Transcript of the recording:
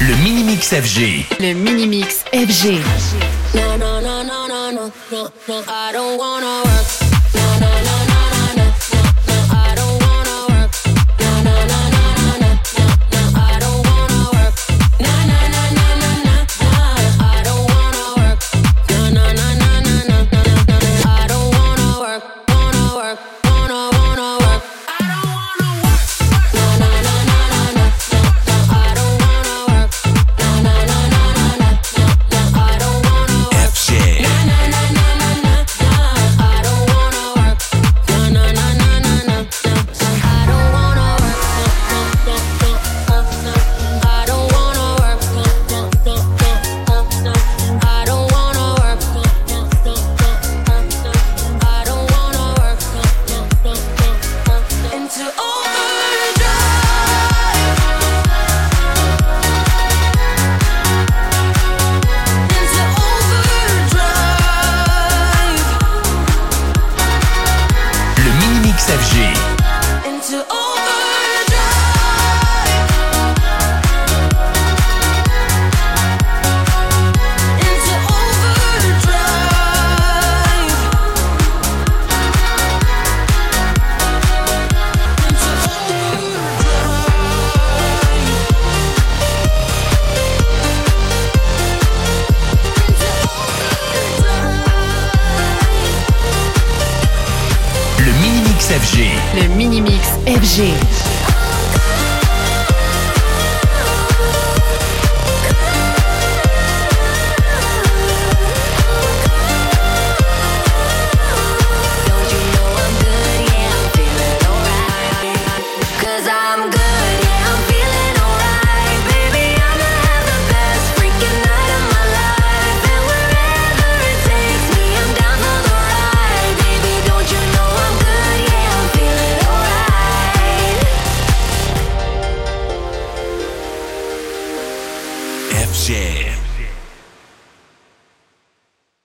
Le Minimix FG. Le Minimix FG. Le Mini-Mix FG. FM.